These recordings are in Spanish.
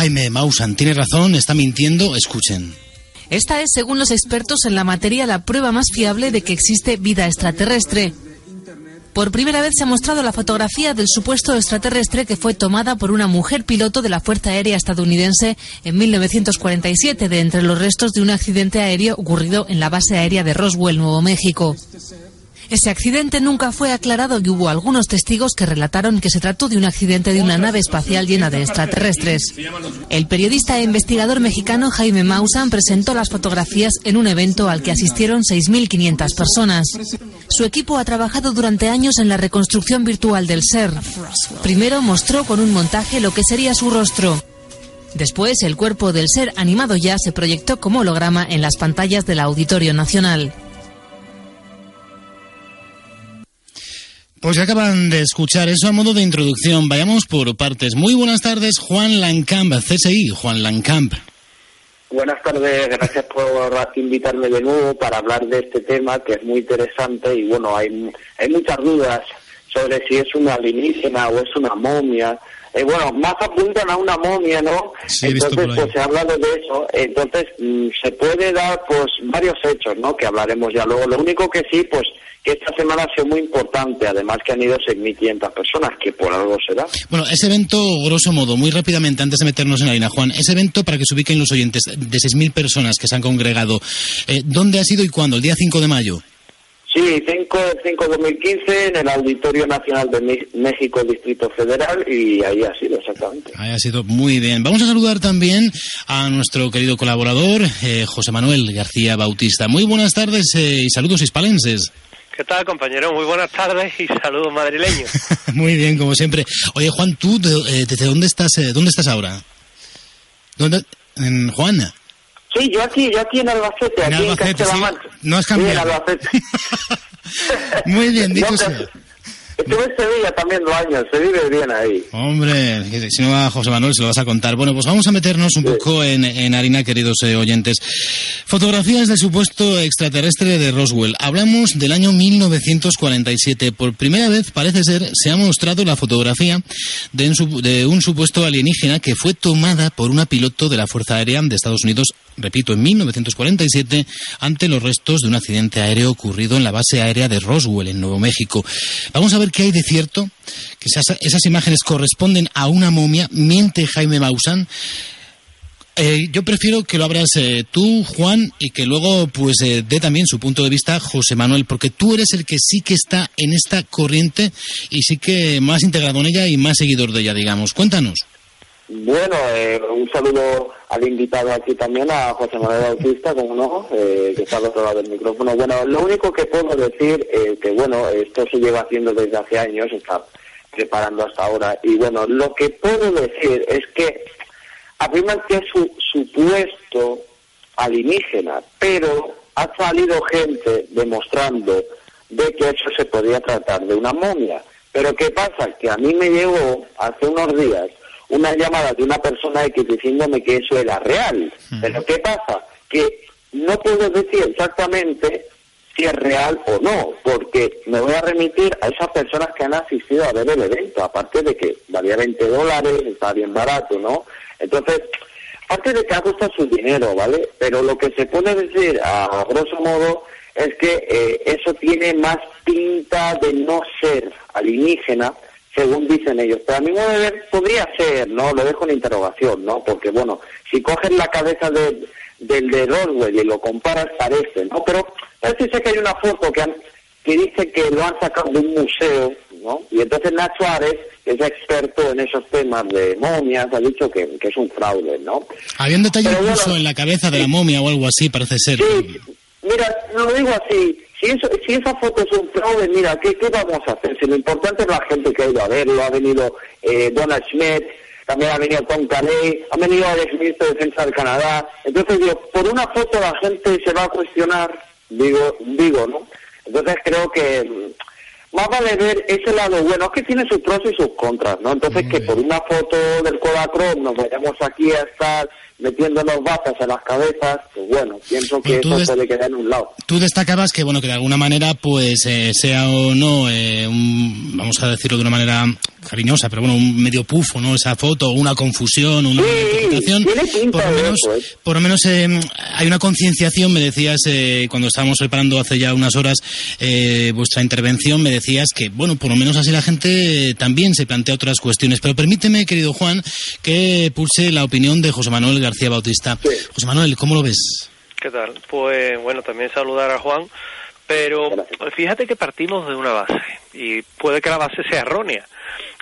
Jaime Maussan tiene razón, está mintiendo, escuchen. Esta es, según los expertos en la materia, la prueba más fiable de que existe vida extraterrestre. Por primera vez se ha mostrado la fotografía del supuesto extraterrestre que fue tomada por una mujer piloto de la Fuerza Aérea estadounidense en 1947 de entre los restos de un accidente aéreo ocurrido en la base aérea de Roswell, Nuevo México. Ese accidente nunca fue aclarado y hubo algunos testigos que relataron que se trató de un accidente de una nave espacial llena de extraterrestres. El periodista e investigador mexicano Jaime Maussan presentó las fotografías en un evento al que asistieron 6.500 personas. Su equipo ha trabajado durante años en la reconstrucción virtual del ser. Primero mostró con un montaje lo que sería su rostro. Después, el cuerpo del ser animado ya se proyectó como holograma en las pantallas del Auditorio Nacional. Pues ya acaban de escuchar eso a modo de introducción. Vayamos por partes. Muy buenas tardes, Juan Lancamp, CSI, Juan Lancamp. Buenas tardes, gracias por invitarme de nuevo para hablar de este tema que es muy interesante y bueno, hay, hay muchas dudas sobre si es una alienígena o es una momia. Eh, bueno, más apuntan a una momia, ¿no? Entonces, pues se ha hablado de eso. Entonces, mm, se puede dar, pues, varios hechos, ¿no? Que hablaremos ya luego. Lo único que sí, pues, que esta semana ha sido muy importante, además que han ido 6.500 personas, que por algo será. Bueno, ese evento, grosso modo, muy rápidamente, antes de meternos en la línea, Juan, ese evento, para que se ubiquen los oyentes, de 6.000 personas que se han congregado, eh, ¿dónde ha sido y cuándo? ¿El día 5 de mayo? Sí, 5 de 2015 en el Auditorio Nacional de México, Distrito Federal, y ahí ha sido exactamente. Ahí ha sido muy bien. Vamos a saludar también a nuestro querido colaborador, eh, José Manuel García Bautista. Muy buenas tardes eh, y saludos hispalenses. ¿Qué tal, compañero? Muy buenas tardes y saludos madrileños. Muy bien, como siempre. Oye, Juan, ¿tú eh, desde dónde estás, eh, dónde estás ahora? ¿Dónde? ¿En Juana? Sí, yo aquí, yo aquí en Albacete, aquí en Castilla-La No has cambiado. Muy bien, dicho sea. Estuve en Sevilla también dos años, se vive bien ahí. Hombre, si no va José Manuel se lo vas a contar. Bueno, pues vamos a meternos un poco en, harina, queridos eh, oyentes. Fotografías del supuesto extraterrestre de Roswell. Hablamos del año 1947. Por primera vez, parece ser, se ha mostrado la fotografía de un, de un supuesto alienígena que fue tomada por una piloto de la Fuerza Aérea de Estados Unidos repito, en 1947, ante los restos de un accidente aéreo ocurrido en la base aérea de Roswell, en Nuevo México. Vamos a ver qué hay de cierto, que esas, imágenes corresponden a una momia, miente Jaime Maussan. Eh, yo prefiero que lo abras eh, tú, Juan, y que luego pues eh, dé también su punto de vista José Manuel, porque tú eres el que sí que está en esta corriente y sí que más integrado en ella y más seguidor de ella, digamos. Cuéntanos. Bueno, eh, un saludo al invitado aquí también, a José Manuel Bautista, como no, eh, que está al otro lado del micrófono. Bueno, lo único que puedo decir es que, bueno, esto se lleva haciendo desde hace años, está preparando hasta ahora. Y bueno, lo que puedo decir es que afirman que es un supuesto alienígena, pero ha salido gente demostrando de que eso se podría tratar de una momia. Pero ¿qué pasa? Que a mí me llegó hace unos días una llamada de una persona X diciéndome que eso era real. Pero ¿qué pasa? Que no puedo decir exactamente si es real o no, porque me voy a remitir a esas personas que han asistido a ver el evento, aparte de que valía 20 dólares, está bien barato, ¿no? Entonces, aparte de que ha costado su dinero, ¿vale? Pero lo que se puede decir, a grosso modo, es que eh, eso tiene más pinta de no ser alienígena, según dicen ellos. Pero a mi modo de ver, podría ser, ¿no? Lo dejo en interrogación, ¿no? Porque, bueno, si coges la cabeza de, del de Roswell y lo comparas, parece, ¿no? Pero parece que hay una foto que, que dice que lo han sacado de un museo, ¿no? Y entonces Nacho Ares, que es experto en esos temas de momias, ha dicho que, es un fraude, ¿no? Había un detalle incluso en la cabeza de la momia o algo así, parece ser. Sí, mira, lo digo así, si, eso, si esa foto es un fraude, mira, ¿qué, ¿qué vamos a hacer? Si lo importante es la gente que ha ido a verlo, ha venido eh, Donald Schmidt, también ha venido Tom Calais, ha venido el exministro de Defensa del Canadá. Entonces, digo, por una foto la gente se va a cuestionar, digo, digo, ¿no? Entonces creo que mm, más vale ver ese lado bueno, es que tiene sus pros y sus contras, ¿no? Entonces, que por una foto del Kodachrome nos vayamos aquí a estar metiéndonos bazas en las cabezas, pues bueno, pienso que eso puede quedar en un lado. Tú destacabas que, bueno, que de alguna manera, pues, eh, sea o no, eh, un, vamos a decirlo de una manera cariñosa, pero bueno, un medio pufo, ¿no? Esa foto, una confusión, una interpretación. Por lo menos, ¿eh? por lo menos hay una concienciación, me decías, cuando estábamos preparando hace ya unas horas vuestra intervención, me decías que, bueno, por lo menos así la gente también se plantea otras cuestiones. Pero permíteme, querido Juan, que pulse la opinión de José Manuel García Bautista. José Manuel, ¿cómo lo ves? ¿Qué tal? Pues bueno, también saludar a Juan, pero fíjate que partimos de una base y puede que la base sea errónea.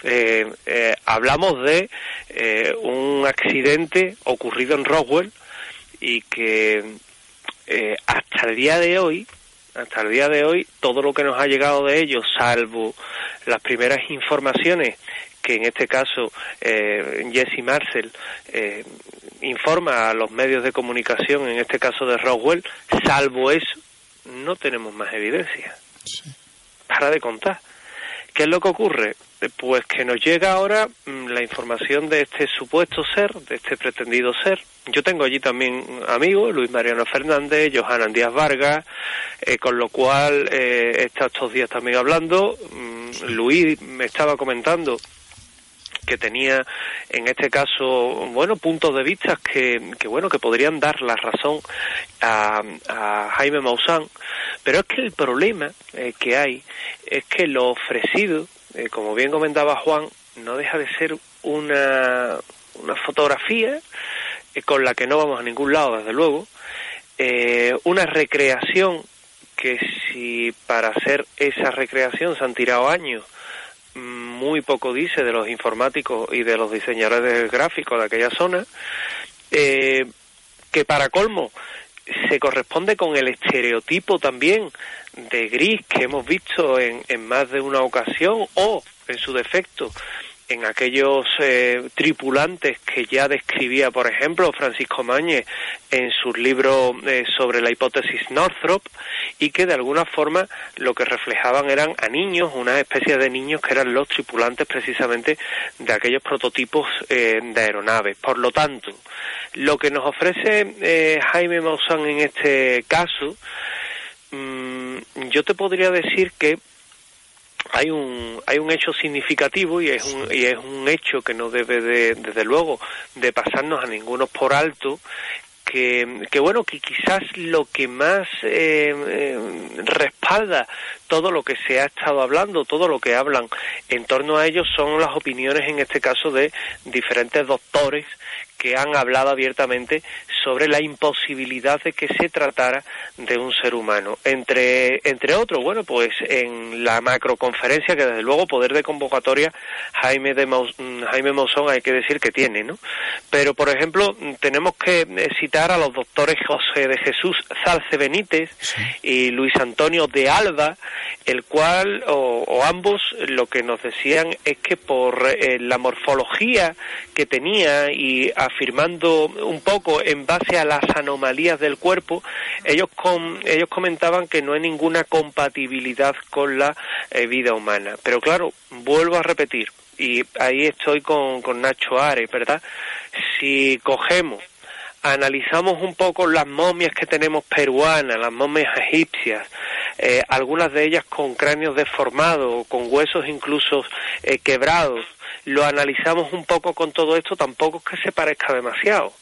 Eh, eh, hablamos de eh, un accidente ocurrido en Roswell y que hasta el día de hoy hasta el día de hoy todo lo que nos ha llegado de ellos, salvo las primeras informaciones que en este caso Jesse Marcel informa a los medios de comunicación, en este caso de Roswell, salvo eso, no tenemos más evidencia. Para de contar. ¿Qué es lo que ocurre? Pues que nos llega ahora mm, la información de este supuesto ser, de este pretendido ser. Yo tengo allí también amigos, Luis Mariano Fernández, Johanan Díaz Vargas, eh, con lo cual eh, he estado estos días también hablando. Mm, Luis me estaba comentando que tenía en este caso bueno puntos de vista que, que bueno que podrían dar la razón a, Jaime Maussan pero es que el problema eh, que hay es que lo ofrecido eh, como bien comentaba Juan no deja de ser una una fotografía eh, con la que no vamos a ningún lado desde luego. Una recreación que si para hacer esa recreación se han tirado años muy poco dice de los informáticos y de los diseñadores gráficos de aquella zona, eh, que para colmo se corresponde con el estereotipo también de gris que hemos visto en, en más de una ocasión o, en su defecto, en aquellos eh, tripulantes que ya describía, por ejemplo, Francisco Mañez en sus libros eh, sobre la hipótesis Northrop y que de alguna forma lo que reflejaban eran a niños, una especie de niños que eran los tripulantes precisamente de aquellos prototipos eh, de aeronaves. Por lo tanto, lo que nos ofrece Jaime Maussan en este caso, mm, yo te podría decir que hay un hay un hecho significativo y es un y es un hecho que no debe de, desde luego de pasarnos a ninguno por alto que, que, bueno, que quizás lo que más eh, eh, respalda todo lo que se ha estado hablando, todo lo que hablan en torno a ellos son las opiniones, en este caso, de diferentes doctores que han hablado abiertamente sobre la imposibilidad de que se tratara de un ser humano. Entre, entre otros, bueno, pues en la macroconferencia, que desde luego poder de convocatoria Jaime, de mm, Jaime Monzón hay que decir que tiene, ¿no? Pero, por ejemplo, tenemos que citar a los doctores José de Jesús Salce Benítez y Luis Antonio de Alba, el cual, o, ambos, lo que nos decían es que por eh, la morfología que tenía y afirmando un poco en base a las anomalías del cuerpo, ellos, ellos comentaban que no hay ninguna compatibilidad con la eh, vida humana. Pero claro, vuelvo a repetir, y ahí estoy con, con Nacho Ares, ¿verdad? Si cogemos analizamos un poco las momias que tenemos peruanas, las momias egipcias, eh, algunas de ellas con cráneos deformados, con huesos incluso eh, quebrados, lo analizamos un poco con todo esto, tampoco es que se parezca demasiado.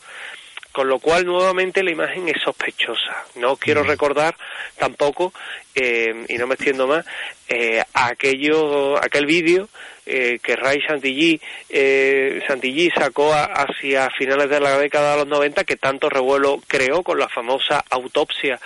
Con lo cual, nuevamente, la imagen es sospechosa. No quiero recordar tampoco, eh, y no me extiendo más, eh, aquello, aquel vídeo eh, que Ray Chantilly, eh, sacó hacia finales de la década de los 90 que tanto revuelo creó con la famosa autopsia,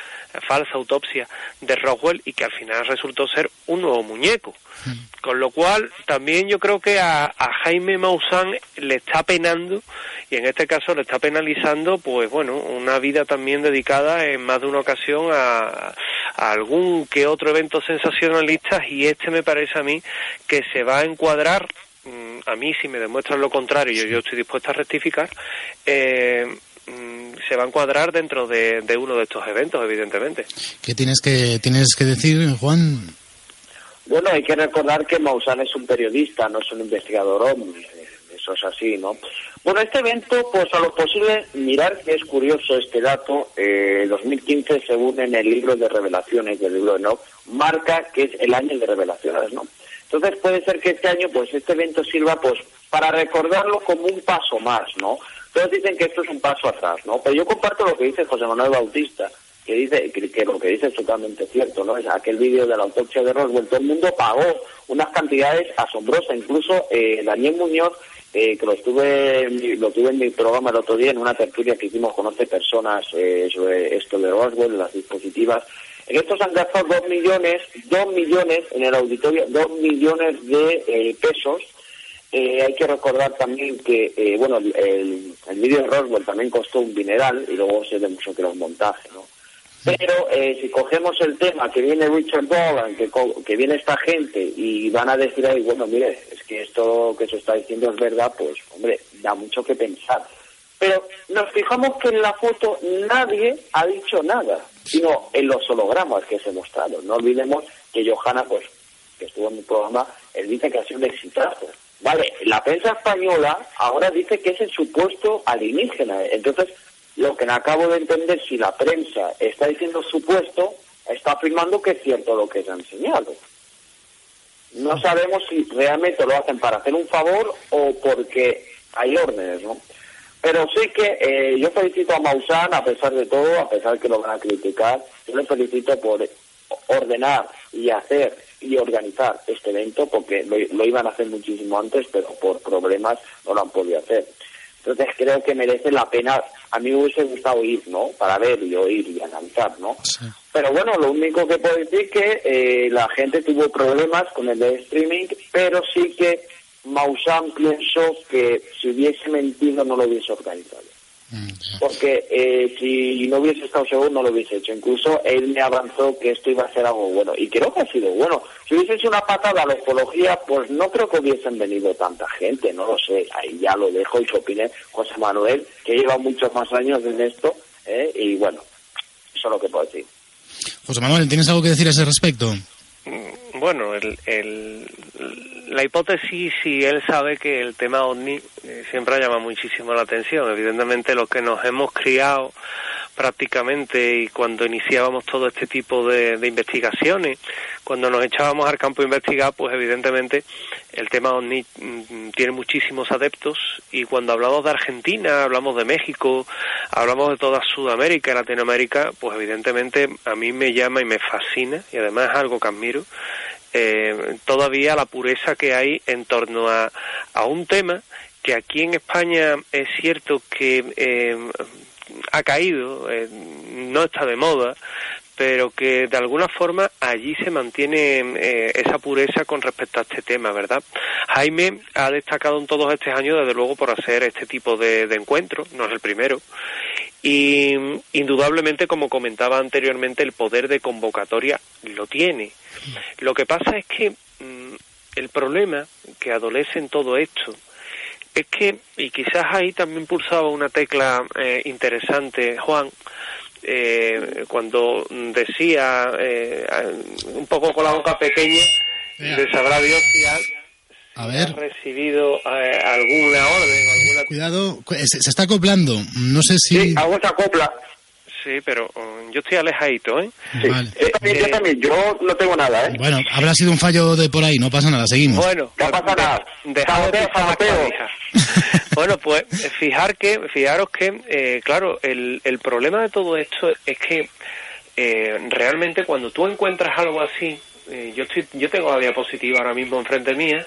falsa autopsia de Roswell y que al final resultó ser un nuevo muñeco. Hmm. Con lo cual también yo creo que a, Jaime Maussan le está penando y en este caso le está penalizando pues bueno una vida también dedicada en más de una ocasión a algún que otro evento sensacionalista y este me parece a mí que se va a encuadrar mm, a mí si me demuestran lo contrario yo, yo estoy dispuesto a rectificar eh, mm, se va a encuadrar dentro de, uno de estos eventos evidentemente. ¿qué tienes que tienes que decir Juan? Bueno hay que recordar que Maussan es un periodista no es un investigador hombre eso es así, ¿no? Bueno, este evento, pues a lo posible, mirar que es curioso este dato, eh, 2015, según en el libro de revelaciones del libro de Enoch, marca que es el año de revelaciones, ¿no? Entonces puede ser que este año, pues este evento sirva, pues, para recordarlo como un paso más, ¿no? Todos dicen que esto es un paso atrás, ¿no? Pero yo comparto lo que dice José Manuel Bautista, que dice que, lo que dice es totalmente cierto, ¿no? Es aquel vídeo de la autopsia de Roswell, todo el mundo pagó unas cantidades asombrosas, incluso eh, Daniel Muñoz, eh, que lo estuve lo tuve en mi programa el otro día en una tertulia que hicimos con 11 personas eh, sobre esto de Roswell, las dispositivas. En estos han gastado dos millones, dos millones en el auditorio, dos millones de eh, pesos eh, hay que recordar también que, eh, bueno, el, el, vídeo de Roswell también costó un dineral y luego se demostró que era un montaje, ¿no? Pero eh, si cogemos el tema que viene Richard Bolan, que, que viene esta gente y van a decir ahí, bueno, mire, es que esto que se está diciendo es verdad, pues, hombre, da mucho que pensar. Pero nos fijamos que en la foto nadie ha dicho nada, sino en los hologramas que se mostraron. No olvidemos que Johanna, pues, que estuvo en mi programa, él dice que ha sido un exitazo. Vale, la prensa española ahora dice que es el supuesto alienígena. Entonces, lo que no acabo de entender, si la prensa está diciendo supuesto, está afirmando que es cierto lo que se ha enseñado. No sabemos si realmente lo hacen para hacer un favor o porque hay órdenes, ¿no? Pero sí que eh, yo felicito a Maussan, a pesar de todo, a pesar de que lo van a criticar, yo le felicito por ordenar y hacer y organizar este evento porque lo, iban a hacer muchísimo antes, pero por problemas no lo han podido hacer. Entonces creo que merece la pena. A mí me hubiese gustado ir, ¿no? Para ver y oír y analizar, ¿no? Pero bueno, lo único que puedo decir es que eh, la gente tuvo problemas con el de streaming, pero sí que Maussan pienso que si hubiese mentido no lo hubiese organizado. Porque eh, si no hubiese estado seguro no lo hubiese hecho. Incluso él me avanzó que esto iba a ser algo bueno. Y creo que ha sido bueno. Si hubiese hecho una patada a la ufología, pues no creo que hubiesen venido tanta gente. No lo sé. Ahí ya lo dejo y que opine José Manuel, que lleva muchos más años en esto. ¿eh? Y bueno, eso es lo que puedo decir. José Manuel, ¿tienes algo que decir a ese respecto? Mm, bueno, el, el, la hipótesis, si él sabe que el tema ovni eh, siempre llama muchísimo la atención. Evidentemente, los que nos hemos criado prácticamente y cuando iniciábamos todo este tipo de, investigaciones, cuando nos echábamos al campo a investigar, pues evidentemente el tema OVNI mm, tiene muchísimos adeptos y cuando hablamos de Argentina, hablamos de México, hablamos de toda Sudamérica y Latinoamérica, pues evidentemente a mí me llama y me fascina y además es algo que admiro eh, todavía la pureza que hay en torno a, a un tema que aquí en España es cierto que eh, ha caído, eh, no está de moda, pero que de alguna forma allí se mantiene eh, esa pureza con respecto a este tema, ¿verdad? Jaime ha destacado en todos estos años, desde luego, por hacer este tipo de, de encuentros, no es el primero, y indudablemente, como comentaba anteriormente, el poder de convocatoria lo tiene. Lo que pasa es que mm, el problema que adolece en todo esto es que, y quizás ahí también pulsaba una tecla eh, interesante, Juan, eh, cuando decía, eh, un poco con la boca pequeña, de sabrá Dios si ha, recibido alguna orden. Alguna... Cuidado, se, está acoplando, no sé si... Sí, algo se acopla. Sí, pero um, yo estoy alejadito, ¿eh? Sí. Yo, también, yo también, yo no tengo nada, ¿eh? Bueno, habrá sido un fallo de por ahí, no pasa nada, seguimos. Bueno, no pasa nada. Dejad de Bueno, pues fijar que, fijaros que, eh, claro, el, el problema de todo esto es que eh, realmente cuando tú encuentras algo así, eh, yo estoy, yo tengo la diapositiva ahora mismo enfrente mía,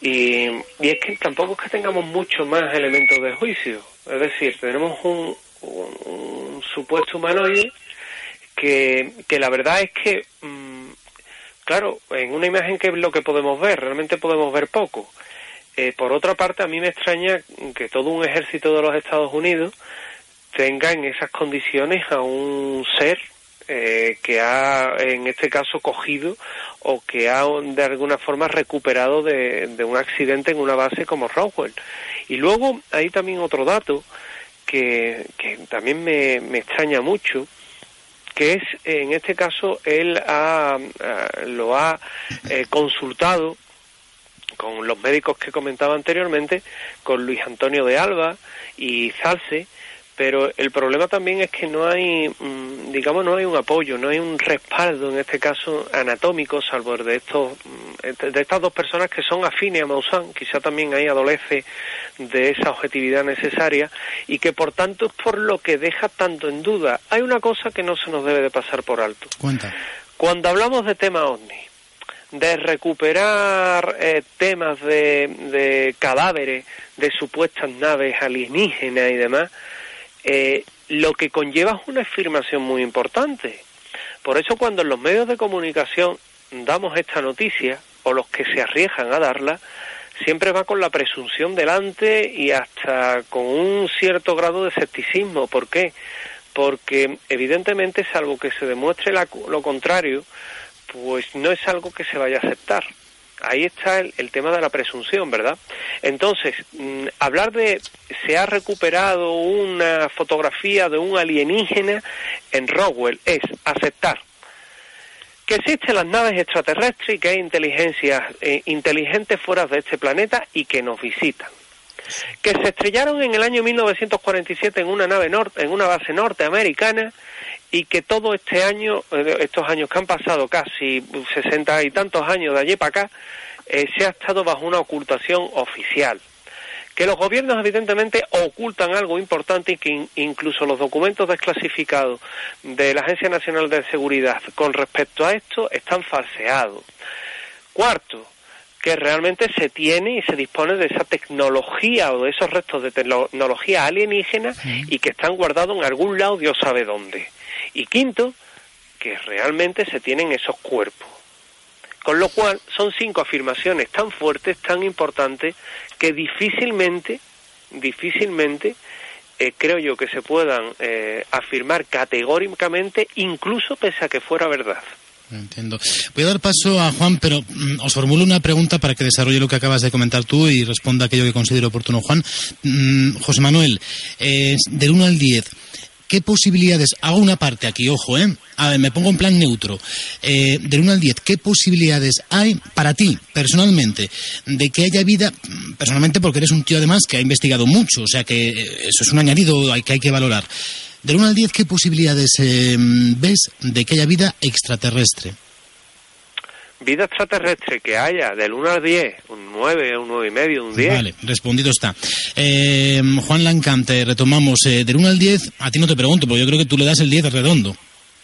y, y es que tampoco es que tengamos mucho más elementos de juicio. Es decir, tenemos un, un, supuesto humanoide que, que la verdad es que, mm, claro, en una imagen que es lo que podemos ver, realmente podemos ver poco. Eh, por otra parte, a mí me extraña que todo un ejército de los Estados Unidos tenga en esas condiciones a un ser eh, que ha, en este caso, cogido o que ha de alguna forma recuperado de, un accidente en una base como Roswell. Y luego hay también otro dato que, también me, extraña mucho, que es, en este caso, él ha, lo ha eh, consultado con los médicos que comentaba anteriormente, con Luis Antonio de Alba y Zalce, pero el problema también es que no hay, mm, digamos, no hay un apoyo, no hay un respaldo, en este caso anatómico, salvo de estos, mm, de estas dos personas que son afines a Maussan, quizá también ahí adolece de esa objetividad necesaria y que por tanto es por lo que deja tanto en duda. Hay una cosa que no se nos debe de pasar por alto. Cuenta. Cuando hablamos de tema OVNI, de recuperar eh, temas de, de cadáveres de supuestas naves alienígenas y demás, eh, lo que conlleva es una afirmación muy importante. Por eso cuando en los medios de comunicación damos esta noticia, o los que se arriesgan a darla, siempre va con la presunción delante y hasta con un cierto grado de escepticismo. ¿Por qué? Porque evidentemente, salvo que se demuestre lo contrario, pues no es algo que se vaya a aceptar ahí está el, tema de la presunción, ¿verdad? Entonces, mm, hablar de se ha recuperado una fotografía de un alienígena en Roswell es aceptar que existen las naves extraterrestres y que hay inteligencias eh, inteligentes fuera de este planeta y que nos visitan. Que se estrellaron en el año 1947 en una nave norte, en una base norteamericana y que todo este año, eh, estos años que han pasado casi sesenta y tantos años de allí para acá, eh, se ha estado bajo una ocultación oficial. Que los gobiernos evidentemente ocultan algo importante y que incluso los documentos desclasificados de la Agencia Nacional de Seguridad con respecto a esto están falseados. Cuarto, que realmente se tiene y se dispone de esa tecnología o de esos restos de tecnología alienígena y que están guardados en algún lado, Dios sabe dónde. Y quinto, que realmente se tienen esos cuerpos. Con lo cual son cinco afirmaciones tan fuertes, tan importantes, que difícilmente, difícilmente eh, creo yo que se puedan eh, afirmar categóricamente, incluso pese a que fuera verdad. Entiendo. Voy a dar paso a Juan, pero mm, os formulo una pregunta para que desarrolle lo que acabas de comentar tú y responda aquello que considero oportuno. Juan, mm, José Manuel, eh, del 1 al 10, ¿qué posibilidades, hago una parte aquí, ojo, ¿eh? A ver, me pongo en plan neutro, eh, del 1 al 10, ¿qué posibilidades hay para ti, personalmente, de que haya vida, personalmente porque eres un tío además que ha investigado mucho, o sea que eh, eso es un añadido que hay que valorar. Del 1 al 10, ¿qué posibilidades eh, ves de que haya vida extraterrestre? vida extraterrestre que haya del 1 al 10, un 9, un 9 y medio, un 10. Vale, respondido está. Eh, Juan Lancante, retomamos. Eh, del 1 al 10, a ti no te pregunto, porque yo creo que tú le das el 10 redondo.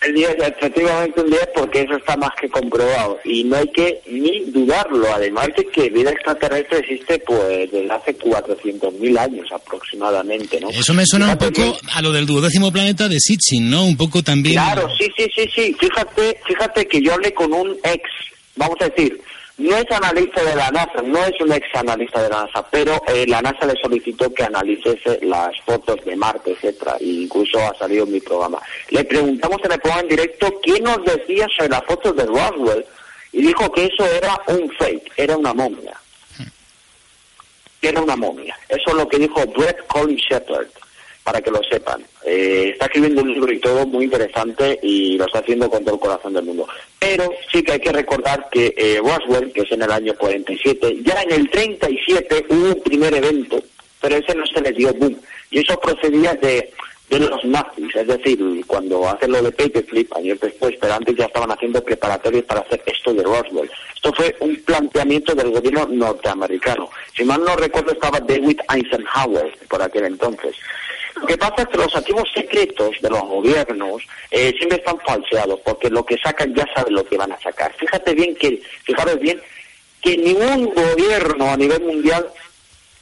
El 10, efectivamente un 10, porque eso está más que comprobado. Y no hay que ni dudarlo, además de que vida extraterrestre existe pues desde hace 400.000 años aproximadamente, ¿no? Eso me suena un poco a lo del duodécimo planeta de Sitchin, ¿no? Un poco también... Claro, sí, sí, sí, sí. Fíjate, fíjate que yo hablé con un ex vamos a decir, no es analista de la NASA, no es un ex analista de la NASA, pero eh, la NASA le solicitó que analizase las fotos de Marte, etcétera, e incluso ha salido en mi programa. Le preguntamos en el programa en directo quién nos decía sobre las fotos de Roswell y dijo que eso era un fake, era una momia. Era una momia. Eso es lo que dijo Brett Collins Shepard para que lo sepan. Eh, está escribiendo un libro y todo muy interesante y lo está haciendo con todo el corazón del mundo. Pero sí que hay que recordar que eh, Roswell, que es en el año 47, ya en el 37 hubo un primer evento, pero ese no se le dio boom. Y eso procedía de, de los nazis, es decir, cuando hacen lo de Paperclip, años después, pero antes ya estaban haciendo preparatorios para hacer esto de Roswell. Esto fue un planteamiento del gobierno norteamericano. Si mal no recuerdo, estaba David Eisenhower por aquel entonces. Lo que pasa es que los activos secretos de los gobiernos eh, siempre están falseados, porque lo que sacan ya saben lo que van a sacar. Fíjate bien que, fijaros bien, que ningún gobierno a nivel mundial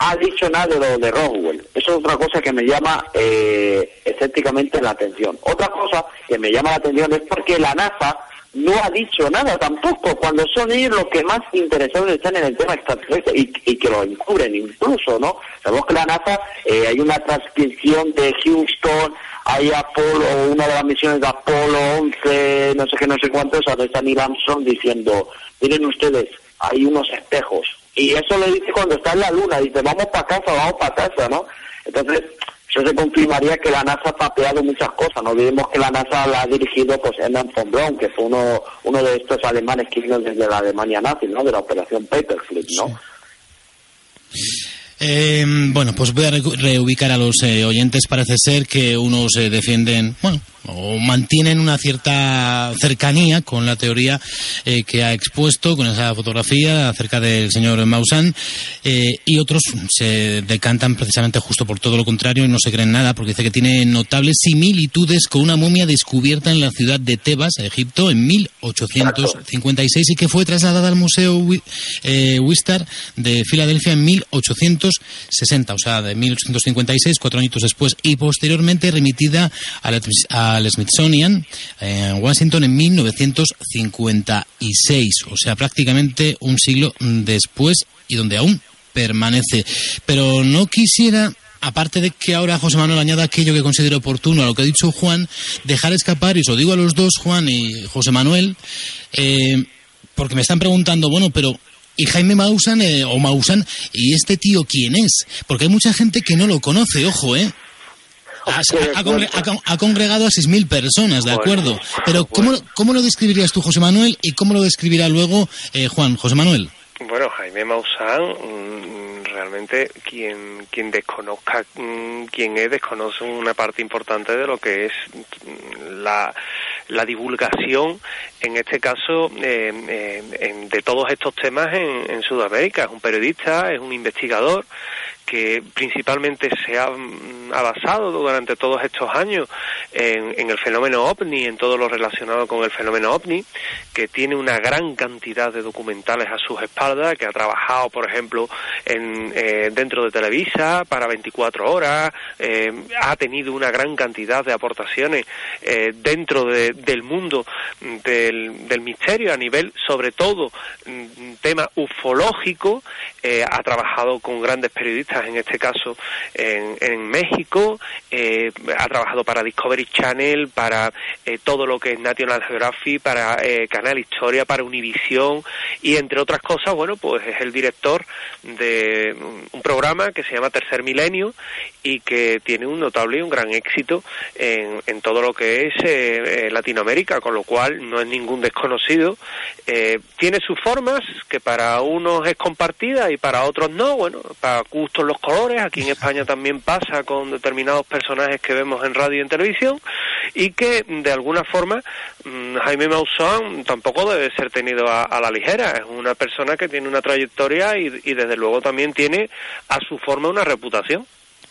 ha dicho nada de lo de Roswell. Eso es otra cosa que me llama eh, escépticamente la atención. Otra cosa que me llama la atención es porque la NASA no ha dicho nada tampoco, cuando son ellos los que más interesados están en el tema extraterrestre y, que lo encubren incluso, ¿no? Sabemos que la NASA, eh, hay una transcripción de Houston, hay Apolo, una de las misiones de Apolo 11, no sé qué, no sé cuántos, donde está Neil Armstrong diciendo, miren ustedes, hay unos espejos. Y eso lo dice cuando está en la luna, dice, vamos para casa, vamos para casa, ¿no? Entonces, eso se confirmaría que la NASA ha papeado muchas cosas. No olvidemos que la NASA la ha dirigido pues Hermann von Braun, que fue uno, uno de estos alemanes que vino desde la Alemania nazi, ¿no? De la operación Paperclip, ¿no? Eh, bueno, pues voy a reubicar a los eh, oyentes. Parece ser que unos eh, defienden, bueno, o mantienen una cierta cercanía con la teoría que ha expuesto con esa fotografía acerca del señor Maussan y otros se decantan precisamente justo por todo lo contrario y no se creen nada porque dice que tiene notables similitudes con una momia descubierta en la ciudad de Tebas, Egipto, en 1856 y que fue trasladada al Museo Wistar de Filadelfia en 1800 60, o sea, de 1856, cuatro años después, y posteriormente remitida al, Smithsonian en Washington en 1956, o sea, prácticamente un siglo después y donde aún permanece. Pero no quisiera aparte de que ahora José Manuel añada aquello que considero oportuno a lo que ha dicho Juan, dejar escapar, y os lo digo a los dos, Juan y José Manuel, eh, porque me están preguntando, bueno, pero y Jaime Maussan eh, o Maussan y este tío quién es, porque hay mucha gente que no lo conoce, ojo, ¿eh? Ha, congregado a 6.000 personas, ¿de acuerdo? Pero ¿cómo, ¿cómo, lo describirías tú, José Manuel, y cómo lo describirá luego eh, Juan? José Manuel. Bueno, Jaime Maussan, mm, realmente quien, quien desconozca mm, quién es, desconoce una parte importante de lo que es mm, la, la divulgación, en este caso, eh, de todos estos temas en, en Sudamérica. Es un periodista, es un investigador que principalmente se ha, mm, basado durante todos estos años en, el fenómeno ovni, en todo lo relacionado con el fenómeno ovni, que tiene una gran cantidad de documentales a sus espaldas, que ha trabajado, por ejemplo, en, eh, dentro de Televisa para 24 horas, eh, ha tenido una gran cantidad de aportaciones eh, dentro del mundo del, del, misterio a nivel, sobre todo, mm, tema ufológico, ha trabajado con grandes periodistas en este caso en, México, eh, ha trabajado para Discovery Channel, para eh, todo lo que es National Geographic, para eh, Canal Historia, para Univision y entre otras cosas, bueno, pues es el director de un programa que se llama Tercer Milenio y que tiene un notable y un gran éxito en, en todo lo que es Latinoamérica, con lo cual no es ningún desconocido. tiene sus formas que para unos es compartida y para otros no, bueno, para gustos los colores, aquí en España también pasa con determinados personajes que vemos en radio y en televisión, y que de alguna forma mm, Jaime Maussan tampoco debe ser tenido a, la ligera, es una persona que tiene una trayectoria y, desde luego también tiene a su forma una reputación.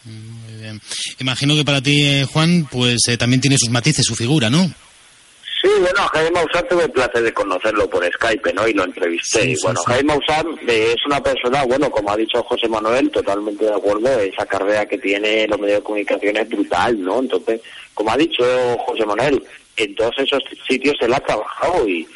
Muy bien. Imagino que para ti, eh, Juan, pues eh, también tiene sus matices, su figura, ¿no? Sí, bueno, Jaime Maussan tuve el placer de conocerlo por Skype, ¿no? Y lo entrevisté. y bueno, Jaime Maussan eh, es una persona, bueno, como ha dicho José Manuel, totalmente de acuerdo, esa carrera que tiene en los medios de comunicación es brutal, ¿no? Entonces, como ha dicho José Manuel, en todos esos sitios él ha trabajado y,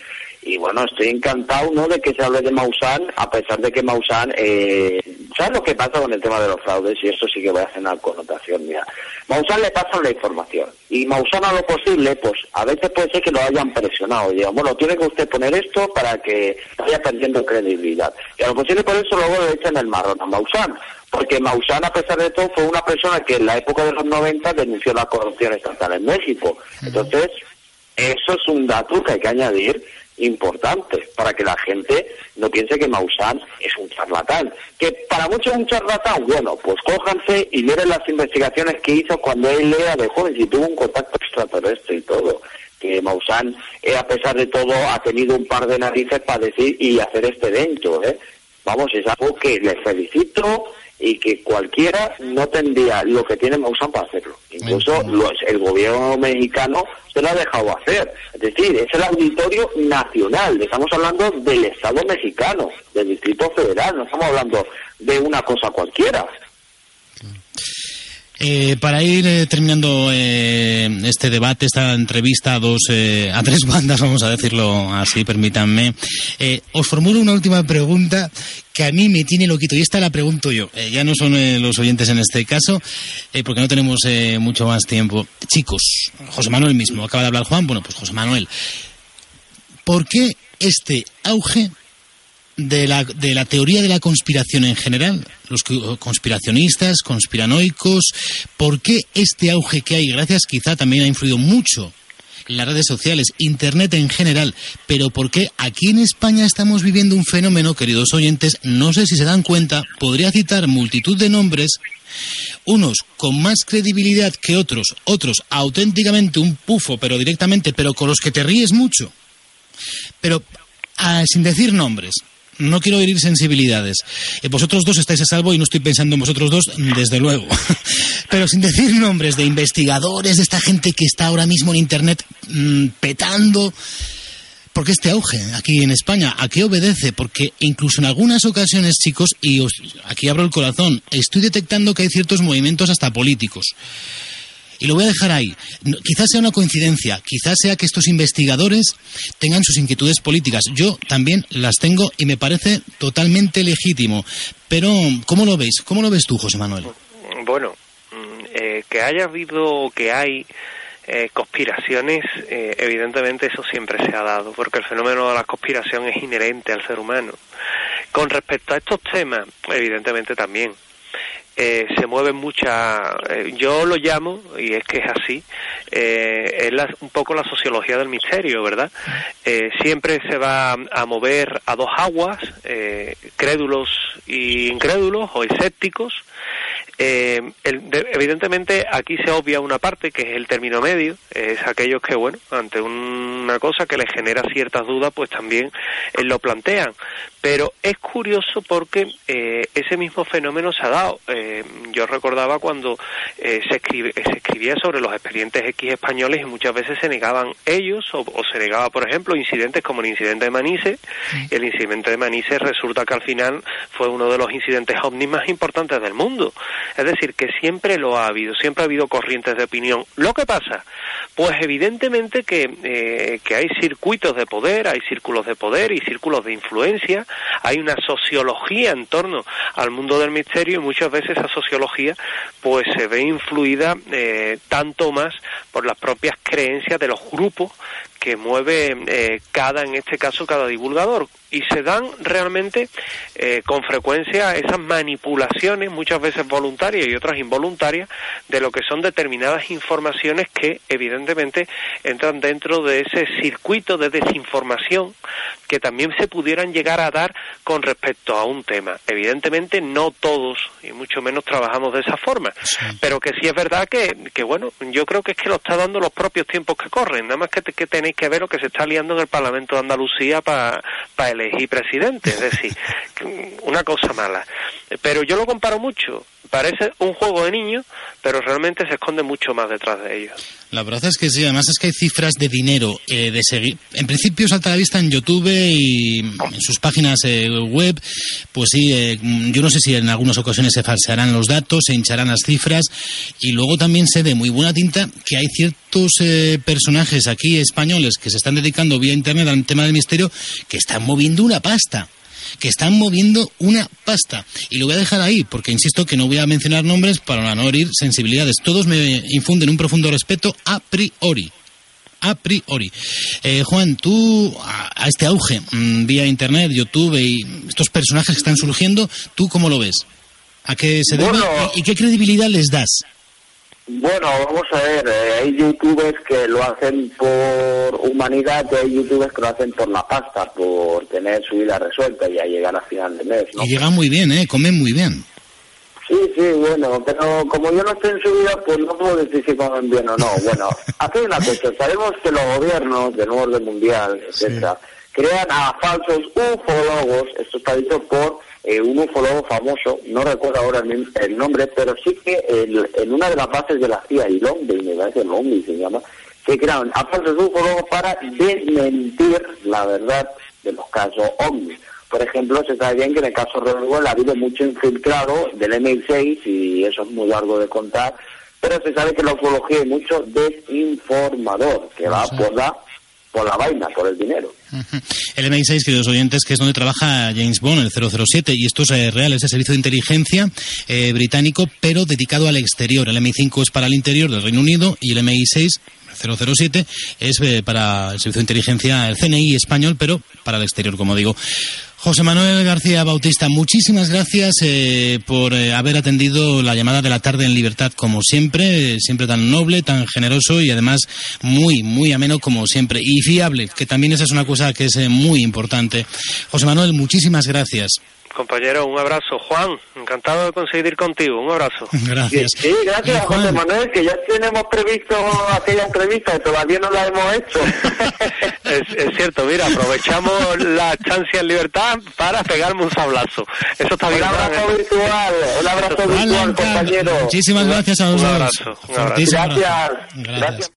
y bueno, estoy encantado no de que se hable de Maussan, a pesar de que Maussan, eh, ¿sabes lo que pasa con el tema de los fraudes? Y esto sí que voy a hacer una connotación, mira. Maussan le pasa la información y Maussan a lo posible, pues a veces puede ser que lo hayan presionado y digan, bueno, tiene que usted poner esto para que vaya perdiendo credibilidad. Y a lo posible por eso luego le echan el marrón a Maussan, porque Maussan, a pesar de todo, fue una persona que en la época de los 90 denunció la corrupción estatal en México. Entonces, eso es un dato que hay que añadir importante para que la gente no piense que Maussan es un charlatán. Que para muchos es un charlatán, bueno, pues cójanse y miren las investigaciones que hizo cuando él era de joven y tuvo un contacto extraterrestre y todo. Que Maussan, eh, a pesar de todo, ha tenido un par de narices para decir y hacer este evento. ¿eh? Vamos, es algo que le felicito y que cualquiera no tendría lo que tiene Maussan para hacerlo. Incluso el gobierno mexicano se lo ha dejado hacer. Es decir, es el auditorio nacional. Estamos hablando del Estado mexicano, del Distrito Federal. No estamos hablando de una cosa cualquiera. Eh, para ir eh, terminando eh, este debate, esta entrevista a dos, a tres bandas, vamos a decirlo así, permítanme, os formulo una última pregunta que a mí me tiene loquito y esta la pregunto yo. ya no son los oyentes en este caso, porque no tenemos mucho más tiempo. Chicos, José Manuel mismo, acaba de hablar Juan, bueno, pues José Manuel, ¿por qué este auge de la, de la teoría de la conspiración en general, los conspiracionistas, conspiranoicos, ¿por qué este auge que hay? Gracias, quizá también ha influido mucho las redes sociales, Internet en general. Pero ¿por qué aquí en España estamos viviendo un fenómeno, queridos oyentes? No sé si se dan cuenta, podría citar multitud de nombres unos con más credibilidad que otros, otros auténticamente un pufo, pero directamente, pero con los que te ríes mucho. Pero ah, sin decir nombres, no quiero herir sensibilidades. Eh, vosotros dos estáis a salvo y no estoy pensando en vosotros dos, desde luego. Pero sin decir nombres de investigadores, de esta gente que está ahora mismo en Internet mm, petando. ¿Por qué este auge aquí en España? ¿A qué obedece? Porque incluso en algunas ocasiones, chicos, y aquí abro el corazón, estoy detectando que hay ciertos movimientos hasta políticos y lo voy a dejar ahí. quizás sea una coincidencia, quizás sea que estos investigadores tengan sus inquietudes políticas. Yo también las tengo y me parece totalmente legítimo. Pero, ¿cómo lo veis? ¿Cómo lo ves tú, José Manuel? Bueno, mm, eh, que haya habido, que hay eh, conspiraciones, eh, evidentemente eso siempre se ha dado, porque el fenómeno de la conspiración es inherente al ser humano. Con respecto a estos temas, evidentemente también eh, se mueve mucha, eh, yo lo llamo, y es que es así, eh, es un poco la sociología del misterio, ¿verdad? Eh, siempre se va a mover a dos aguas, crédulos y incrédulos o escépticos, eh, evidentemente aquí se obvia una parte que es el término medio, es aquellos que, bueno, ante una cosa que les genera ciertas dudas, pues también eh, lo plantean. Pero es curioso porque eh, ese mismo fenómeno se ha dado. Eh, yo recordaba cuando se, escribe, se escribía sobre los expedientes X españoles y muchas veces se negaban ellos o, se negaba, por ejemplo, incidentes como el incidente de Manises. El incidente de Manises resulta que al final fue uno de los incidentes ovnis más importantes del mundo. Es decir, que siempre lo ha habido, siempre ha habido corrientes de opinión. ¿Lo que pasa? Pues evidentemente que, eh, que hay circuitos de poder, hay círculos de poder y círculos de influencia, hay una sociología en torno al mundo del misterio y muchas veces esa sociología pues se ve influida eh, tanto más por las propias creencias de los grupos que mueve eh, cada, en este caso, cada divulgador. Y se dan realmente eh, con frecuencia esas manipulaciones, muchas veces voluntarias y otras involuntarias, de lo que son determinadas informaciones que evidentemente entran dentro de ese circuito de desinformación que también se pudieran llegar a dar con respecto a un tema. Evidentemente no todos, y mucho menos trabajamos de esa forma, pero que sí es verdad que, que, bueno, yo creo que es que lo está dando los propios tiempos que corren, nada más que, que tenéis que ver lo que se está liando en el Parlamento de Andalucía para elegir presidente. Es decir, una cosa mala. Pero yo lo comparo mucho. Parece un juego de niños, pero realmente se esconde mucho más detrás de ellos. La verdad es que sí, además es que hay cifras de dinero eh, de seguir. En principio salta la vista en YouTube y en sus páginas eh, web. Pues sí, eh, yo no sé si en algunas ocasiones se falsearán los datos, se hincharán las cifras. Y luego también sé de muy buena tinta que hay ciertos personajes aquí españoles que se están dedicando vía internet al tema del misterio que están moviendo una pasta que están moviendo una pasta. Y lo voy a dejar ahí, porque insisto que no voy a mencionar nombres para no herir sensibilidades. Todos me infunden un profundo respeto a priori a priori. Eh, Juan, tú a, este auge mm, vía Internet, YouTube y estos personajes que están surgiendo, ¿tú cómo lo ves? ¿A qué se debe y, qué credibilidad les das? Bueno, vamos a ver, eh, hay youtubers que lo hacen por humanidad y hay youtubers que lo hacen por la pasta, por tener su vida resuelta y a llegar a final de mes. Y llegan muy bien, ¿eh? Comen muy bien. Sí, sí, bueno, pero como yo no estoy en su vida, pues no puedo decir si comen bien o no. Bueno, hay una cosa, sabemos que los gobiernos del nuevo orden mundial, etcétera, crean a falsos ufólogos, esto está dicho por eh, un ufólogo famoso, no recuerdo ahora el, nombre, pero sí que en una de las bases de la CIA, y Lombi, me parece Lombi se llama, que crearon a falsos ufólogos para desmentir la verdad de los casos OVNI. Por ejemplo, se sabe bien que en el caso de Roswell ha habido mucho infiltrado del MI6 y eso es muy largo de contar, pero se sabe que la ufología es mucho desinformador, que va por la por la vaina, por el dinero. El MI6, queridos oyentes, que es donde trabaja James Bond, el 007, y esto es eh, real, es el servicio de inteligencia eh, británico, pero dedicado al exterior. El MI5 es para el interior del Reino Unido y el MI6 007 es eh, para el servicio de inteligencia, el CNI español, pero para el exterior, como digo. José Manuel García Bautista, muchísimas gracias eh, por eh, haber atendido la llamada de la tarde en libertad como siempre, siempre tan noble, tan generoso y además muy, muy ameno como siempre y fiable, que también esa es una cosa que es eh, muy importante. José Manuel, muchísimas gracias. Compañero, un abrazo. Juan, encantado de coincidir contigo. Un abrazo. Gracias. Sí, gracias, José Manuel, que ya tenemos previsto aquella entrevista y todavía no la hemos hecho. es, cierto, mira, aprovechamos la chance en libertad para pegarme un sablazo. Eso está bien. Un abrazo virtual, un abrazo virtual, compañero. Muchísimas gracias a los Un abrazo. Un abrazo. Gracias. gracias.